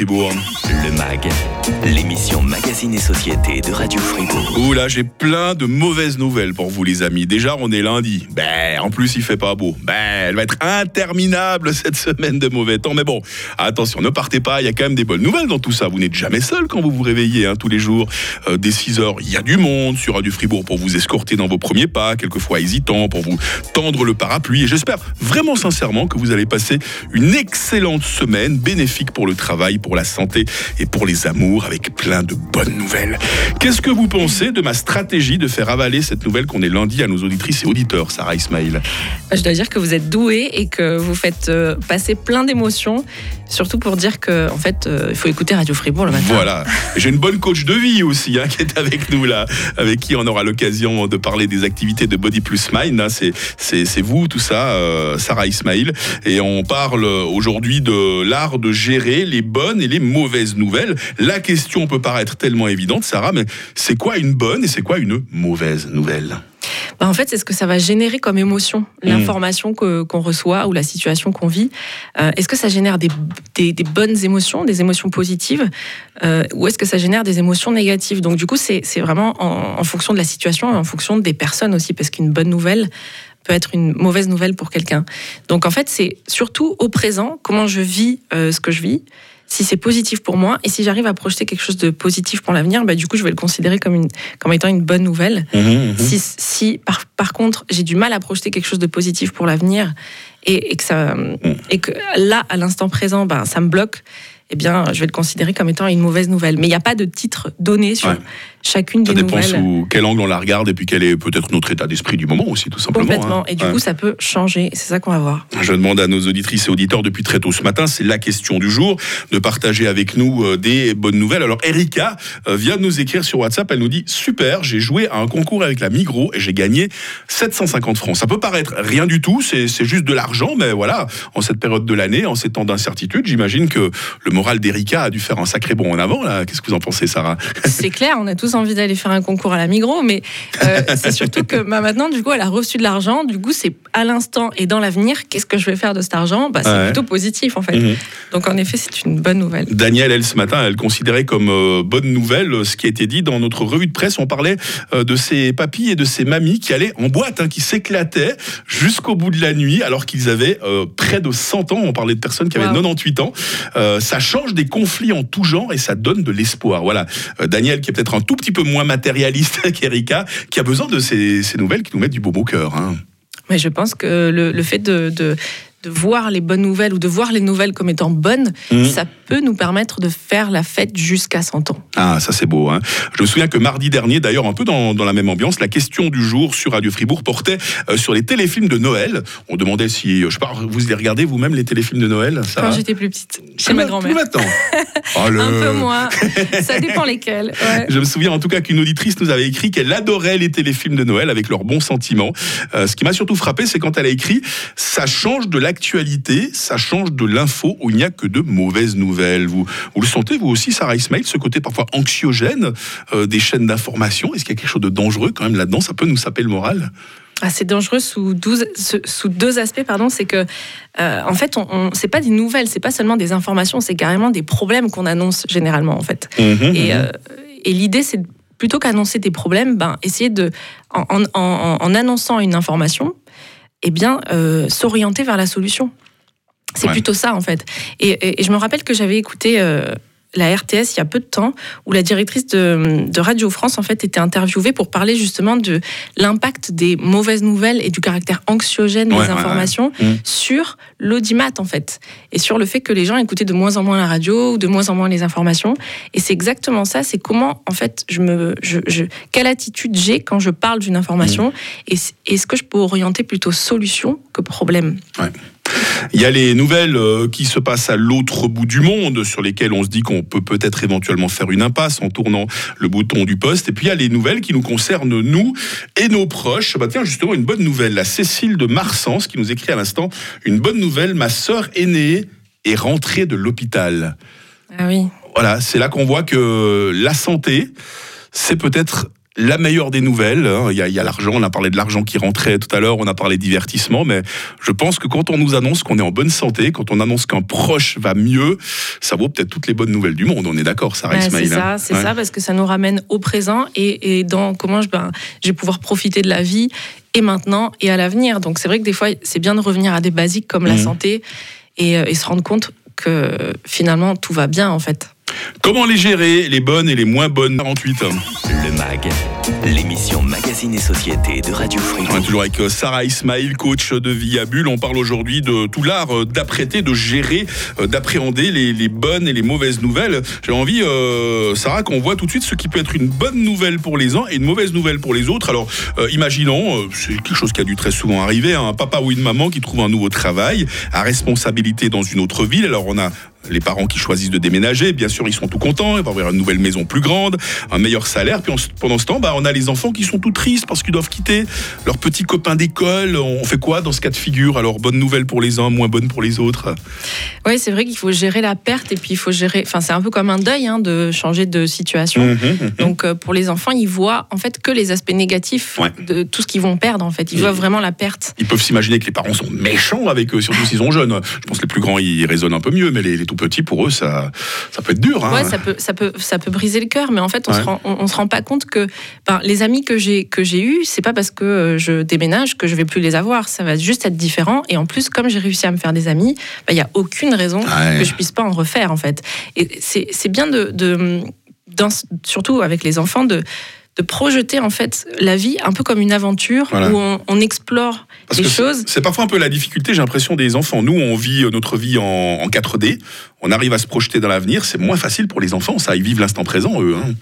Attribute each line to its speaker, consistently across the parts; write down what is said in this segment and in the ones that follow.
Speaker 1: Fribourg.
Speaker 2: Le MAG, l'émission Magazine et Société de Radio Fribourg.
Speaker 1: Ouh là, j'ai plein de mauvaises nouvelles pour vous les amis. Déjà, on est lundi. Ben, en plus, il fait pas beau. Ben, elle va être interminable cette semaine de mauvais temps. Mais bon, attention, ne partez pas, il y a quand même des bonnes nouvelles dans tout ça. Vous n'êtes jamais seul quand vous vous réveillez hein, tous les jours. Euh, dès 6 heures, il y a du monde sur Radio Fribourg pour vous escorter dans vos premiers pas, quelquefois hésitants, pour vous tendre le parapluie. Et j'espère vraiment sincèrement que vous allez passer une excellente semaine bénéfique pour le travail, pour la santé et pour les amours avec plein de bonnes nouvelles. Qu'est-ce que vous pensez de ma stratégie de faire avaler cette nouvelle qu'on est lundi à nos auditrices et auditeurs, Sarah Ismail?
Speaker 3: Je dois dire que vous êtes doué et que vous faites euh, passer plein d'émotions, surtout pour dire que en fait, euh, il faut écouter Radio Fribourg le matin.
Speaker 1: Voilà. J'ai une bonne coach de vie aussi hein, qui est avec nous là, avec qui on aura l'occasion de parler des activités de Body Plus Mind. Hein. C'est, vous, tout ça, euh, Sarah Ismail. Et on parle aujourd'hui de l'art de gérer les bonnes et les mauvaises nouvelles. La question peut paraître tellement évidente, Sarah, mais c'est quoi une bonne et c'est quoi une mauvaise nouvelle?
Speaker 3: Bah, en fait, c'est ce que ça va générer comme émotion, l'information que, qu'on reçoit ou la situation qu'on vit. Euh, est-ce que ça génère des, des, des, bonnes émotions, des émotions positives, euh, ou est-ce que ça génère des émotions négatives? Donc, du coup, c'est, c'est vraiment en, en, fonction de la situation et en fonction des personnes aussi, parce qu'une bonne nouvelle peut être une mauvaise nouvelle pour quelqu'un. Donc, en fait, c'est surtout au présent, comment je vis euh, ce que je vis si c'est positif pour moi et si j'arrive à projeter quelque chose de positif pour l'avenir, bah, du coup, je vais le considérer comme, une, comme étant une bonne nouvelle. Mmh, mmh. Si, si par, par contre, j'ai du mal à projeter quelque chose de positif pour l'avenir et, et, que ça, mmh. et que là, à l'instant présent, bah, ça me bloque, eh bien, je vais le considérer comme étant une mauvaise nouvelle. Mais il n'y a pas de titre donné sur ouais. Chacune des
Speaker 1: nouvelles.
Speaker 3: Ça
Speaker 1: dépend sous quel angle on la regarde et puis quel est peut-être notre état d'esprit du moment aussi, tout simplement.
Speaker 3: Complètement. Hein. Et du ouais. coup, ça peut changer. C'est ça qu'on va voir.
Speaker 1: Je demande à nos auditrices et auditeurs depuis très tôt ce matin, c'est la question du jour, de partager avec nous euh, des bonnes nouvelles. Alors, Erika euh, vient de nous écrire sur WhatsApp. Elle nous dit Super, j'ai joué à un concours avec la Migros et j'ai gagné 750 francs. Ça peut paraître rien du tout, c'est juste de l'argent, mais voilà, en cette période de l'année, en ces temps d'incertitude, j'imagine que le moral d'Erika a dû faire un sacré bond en avant. là. Qu'est-ce que vous en pensez, Sarah?
Speaker 3: C'est clair, on a tous envie d'aller faire un concours à la Migros, mais euh, c'est surtout que bah, maintenant, du coup, elle a reçu de l'argent. Du coup, c'est à l'instant et dans l'avenir, qu'est-ce que je vais faire de cet argent? Bah, C'est ouais. plutôt positif, en fait. Mmh. Donc, en effet, c'est une bonne nouvelle.
Speaker 1: Danielle, elle, ce matin, elle considérait comme euh, bonne nouvelle euh, ce qui a été dit dans notre revue de presse. On parlait euh, de ses papis et de ses mamies qui allaient en boîte, hein, qui s'éclataient jusqu'au bout de la nuit, alors qu'ils avaient près de 100 ans. On parlait de personnes qui avaient wow. 98 ans. ça change des conflits en tout genre et ça donne de l'espoir. Voilà. Daniel, qui est peut-être un tout petit peu moins matérialiste qu'Erika, qui a besoin de ces, nouvelles qui nous mettent du beau au cœur. Hein.
Speaker 3: Mais je pense que le, fait de de voir les bonnes nouvelles ou de voir les nouvelles comme étant bonnes, mmh. ça peut nous permettre de faire la fête jusqu'à 100 ans.
Speaker 1: Ah, ça c'est beau. Hein je me souviens que mardi dernier, d'ailleurs un peu dans, dans, la même ambiance, la question du jour sur Radio Fribourg portait euh, sur les téléfilms de Noël. On demandait si, je sais pas, vous les regardez vous-même les téléfilms de Noël
Speaker 3: ça Quand j'étais plus petite, chez ma grand-mère.
Speaker 1: maintenant
Speaker 3: oh, le... Un peu moins, ça dépend lesquels. Ouais.
Speaker 1: Je me souviens en tout cas qu'une auditrice nous avait écrit qu'elle adorait les téléfilms de Noël avec leurs bons sentiments. Euh, ce qui m'a surtout frappé, c'est quand elle a écrit « ça change de la l'actualité, ça change de l'info où il n'y a que de mauvaises nouvelles. Vous, vous le sentez, vous aussi, Sarah Ismail, ce côté parfois anxiogène euh, des chaînes d'information Est-ce qu'il y a quelque chose de dangereux quand même là-dedans? Ça peut nous saper le moral?
Speaker 3: Ah, c'est dangereux sous, 12, sous deux aspects, pardon. C'est que, euh, en fait, on, on c'est pas des nouvelles, c'est pas seulement des informations, c'est carrément des problèmes qu'on annonce généralement, en fait. Mmh, et, euh, et l'idée, c'est plutôt qu'annoncer des problèmes, ben, essayer de, en, en, en, en annonçant une information, eh bien, euh, s'orienter vers la solution. C'est ouais. plutôt ça, en fait. Et, et, et, je me rappelle que j'avais écouté euh, la RTS il y a peu de temps, où la directrice de, de, Radio France en fait était interviewée pour parler justement de l'impact des mauvaises nouvelles et du caractère anxiogène ouais, des informations ouais, ouais. Mmh. sur l'audimat en fait, et sur le fait que les gens écoutaient de moins en moins la radio ou de moins en moins les informations. Et c'est exactement ça, c'est comment en fait je me, je, je quelle attitude j'ai quand je parle d'une information, mmh. et est-ce que je peux orienter plutôt solution que problème?
Speaker 1: Il y a les nouvelles euh, qui se passent à l'autre bout du monde, sur lesquelles on se dit qu'on peut peut-être éventuellement faire une impasse en tournant le bouton du poste. Et puis il y a les nouvelles qui nous concernent, nous et nos proches. Bah, tiens, justement, une bonne nouvelle. La Cécile de Marsens qui nous écrit à l'instant une bonne nouvelle. Ma sœur aînée est rentrée de l'hôpital.
Speaker 3: Ah oui.
Speaker 1: Voilà, c'est là qu'on voit que la santé, c'est peut-être la meilleure des nouvelles. Hein. Il y a, l'argent, on a parlé de l'argent qui rentrait tout à l'heure, on a parlé divertissement, mais je pense que quand on nous annonce qu'on est en bonne santé, quand on annonce qu'un proche va mieux, ça vaut peut-être toutes les bonnes nouvelles du monde. On est d'accord, Sarah Ismail.
Speaker 3: C'est ça, c'est ça, parce que ça nous ramène au présent et, dans comment je, ben, je vais pouvoir profiter de la vie et maintenant et à l'avenir. Donc c'est vrai que des fois, c'est bien de revenir à des basiques comme la mmh. santé et, euh, et se rendre compte que finalement tout va bien en fait.
Speaker 1: Comment les gérer, les bonnes et les moins bonnes? 48
Speaker 2: Le MAG, l'émission Magazine et Société de Radio Free.
Speaker 1: On est toujours avec euh, Sarah Ismail, coach de vie à Bulle. On parle aujourd'hui de tout l'art euh, d'apprêter, de gérer, euh, d'appréhender les, bonnes et les mauvaises nouvelles. J'ai envie, Sarah, qu'on voit tout de suite ce qui peut être une bonne nouvelle pour les uns et une mauvaise nouvelle pour les autres. Alors, imaginons, c'est quelque chose qui a dû très souvent arriver, un papa ou une maman qui trouve un nouveau travail à responsabilité dans une autre ville. Alors, on a les parents qui choisissent de déménager, bien sûr, ils sont tout contents, ils vont avoir une nouvelle maison plus grande, un meilleur salaire. Puis pendant ce temps, bah, on a les enfants qui sont tout tristes parce qu'ils doivent quitter leurs petits copains d'école. On fait quoi dans ce cas de figure? Alors, bonne nouvelle pour les uns, moins bonne pour les autres
Speaker 3: Oui, c'est vrai qu'il faut gérer la perte et puis il faut gérer. Enfin, c'est un peu comme un deuil hein, de changer de situation. Mmh, mmh, mmh. Donc, euh, pour les enfants, ils voient en fait que les aspects négatifs de tout ce qu'ils vont perdre. En fait, ils voient vraiment la perte.
Speaker 1: Ils peuvent s'imaginer que les parents sont méchants avec eux, surtout s'ils sont jeunes. Je pense que les plus grands, ils raisonnent un peu mieux, mais les, les tout petits, pour eux, ça, ça peut être dur.
Speaker 3: Hein. Ouais, ça peut, ça peut, ça peut briser le cœur, mais en fait, on se rend, on, se rend pas compte que ben, les amis que j'ai que j'ai eus, c'est pas parce que euh, je déménage que je vais plus les avoir. Ça va juste être différent. Et en plus, comme j'ai réussi à me faire des amis, ben, il n'y a aucune raison que je puisse pas en refaire, en fait. Et c'est bien de, de dans, surtout avec les enfants, de de projeter en fait la vie un peu comme une aventure où on, explore les choses.
Speaker 1: C'est parfois un peu la difficulté, j'ai l'impression, des enfants. Nous, on vit euh, notre vie en, 4D, on arrive à se projeter dans l'avenir, c'est moins facile pour les enfants, ça, ils vivent l'instant présent, eux. Hein.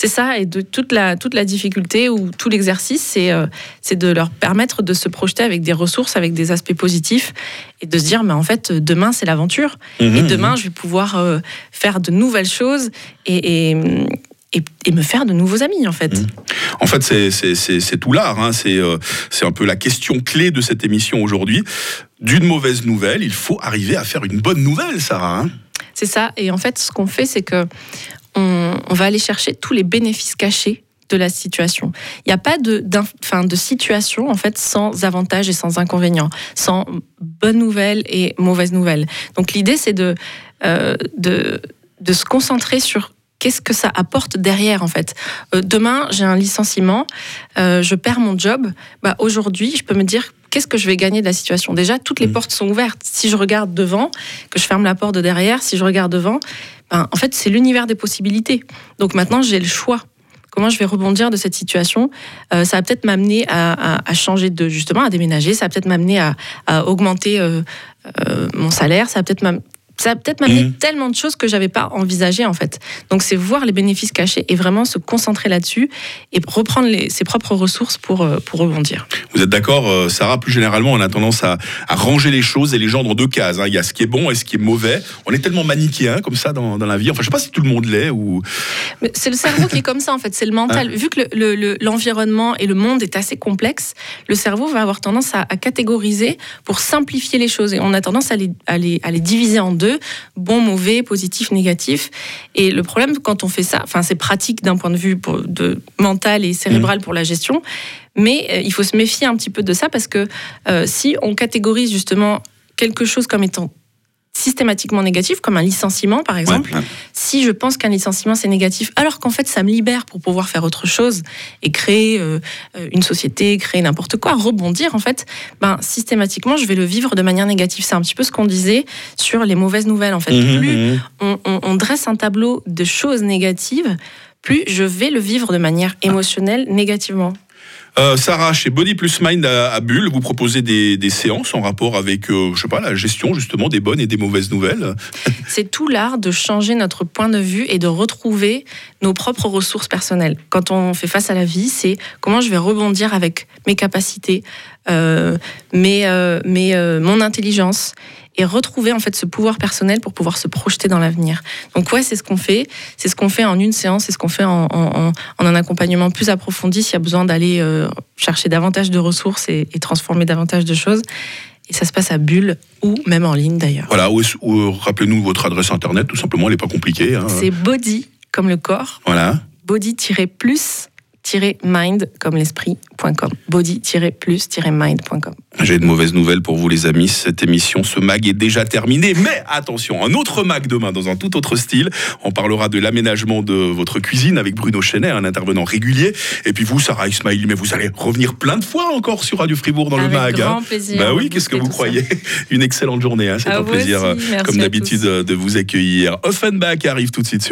Speaker 3: C'est ça, et de toute la, toute la difficulté ou tout l'exercice, c'est euh, de leur permettre de se projeter avec des ressources, avec des aspects positifs, et de se dire, mais en fait, demain, c'est l'aventure. Mmh, et mmh, demain, mmh. je vais pouvoir euh, faire de nouvelles choses et, et, me faire de nouveaux amis en fait. Mmh.
Speaker 1: En fait, c'est tout l'art. Hein. Euh, c'est un peu la question clé de cette émission aujourd'hui. D'une mauvaise nouvelle, il faut arriver à faire une bonne nouvelle, Sarah. Hein.
Speaker 3: c'est ça. Et en fait, ce qu'on fait, c'est que on, va aller chercher tous les bénéfices cachés de la situation. Il n'y a pas de, de situation en fait sans avantages et sans inconvénients, sans bonnes nouvelles et mauvaises nouvelles. Donc l'idée c'est de, euh, se concentrer sur qu'est-ce que ça apporte derrière en fait euh, Demain, j'ai un licenciement, euh, je perds mon job. Bah, Aujourd'hui, je peux me dire qu'est-ce que je vais gagner de la situation? Déjà, toutes les mmh. portes sont ouvertes. Si je regarde devant, que je ferme la porte de derrière, si je regarde devant, ben, en fait, c'est l'univers des possibilités. Donc maintenant, j'ai le choix. Comment je vais rebondir de cette situation? Euh, Ça va peut-être m'amener à, changer de justement à déménager. Ça va peut-être m'amener à, augmenter mon salaire. Ça va peut-être ça a peut-être m'amener mmh. tellement de choses que j'avais pas envisagées en fait. Donc c'est voir les bénéfices cachés et vraiment se concentrer là-dessus et reprendre ses propres ressources pour, euh, pour rebondir.
Speaker 1: Vous êtes d'accord, euh, Sarah Plus généralement, on a tendance à, ranger les choses et les gens dans deux cases. Hein. Il y a ce qui est bon et ce qui est mauvais. On est tellement manichéen comme ça dans, la vie. Enfin, je sais pas si tout le monde l'est ou.
Speaker 3: C'est le cerveau qui est comme ça en fait. C'est le mental. Hein Vu que l'environnement le, et le monde est assez complexe, le cerveau va avoir tendance à, catégoriser pour simplifier les choses et on a tendance à les, à les, à les diviser en deux bon, mauvais, positif, négatif. Et le problème, quand on fait ça, enfin, c'est pratique d'un point de vue de mental et cérébral mmh. pour la gestion, mais euh, il faut se méfier un petit peu de ça parce que euh, si on catégorise justement quelque chose comme étant systématiquement négatif, comme un licenciement par exemple, si je pense qu'un licenciement c'est négatif, alors qu'en fait ça me libère pour pouvoir faire autre chose et créer euh, une société, créer n'importe quoi, rebondir en fait, ben systématiquement je vais le vivre de manière négative. C'est un petit peu ce qu'on disait sur les mauvaises nouvelles en fait. Mhm, plus mhm. on, dresse un tableau de choses négatives, plus je vais le vivre de manière émotionnelle négativement.
Speaker 1: Euh, Sarah, chez Body Plus Mind à, Bulle, vous proposez des, séances en rapport avec, euh, je sais pas, la gestion justement des bonnes et des mauvaises nouvelles.
Speaker 3: C'est tout l'art de changer notre point de vue et de retrouver nos propres ressources personnelles. Quand on fait face à la vie, c'est comment je vais rebondir avec mes capacités, euh, mes, mon intelligence et retrouver en fait ce pouvoir personnel pour pouvoir se projeter dans l'avenir. Donc ouais, c'est ce qu'on fait. C'est ce qu'on fait en une séance, c'est ce qu'on fait en, un accompagnement plus approfondi s'il y a besoin d'aller euh, chercher davantage de ressources et, transformer davantage de choses. Et ça se passe à Bulle ou même en ligne d'ailleurs.
Speaker 1: Voilà, ou, euh, rappelez-nous votre adresse internet, tout simplement, elle n'est pas compliquée. Hein.
Speaker 3: C'est body, comme le corps.
Speaker 1: Voilà.
Speaker 3: Body-plus mind comme l'esprit.com. Body-plus-mind.com.
Speaker 1: J'ai de mauvaises nouvelles pour vous les amis, cette émission, ce mag est déjà terminé, mais attention, un autre mag demain dans un tout autre style. On parlera de l'aménagement de votre cuisine avec Bruno Chenet, un intervenant régulier. Et puis vous, Sarah Ismail, mais vous allez revenir plein de fois encore sur Radio Fribourg dans
Speaker 3: avec
Speaker 1: le mag.
Speaker 3: Grand plaisir.
Speaker 1: Bah oui, qu'est-ce que vous croyez? Une excellente journée, hein. c'est un plaisir,
Speaker 3: aussi,
Speaker 1: comme d'habitude, de vous accueillir. Offenbach arrive tout de suite sur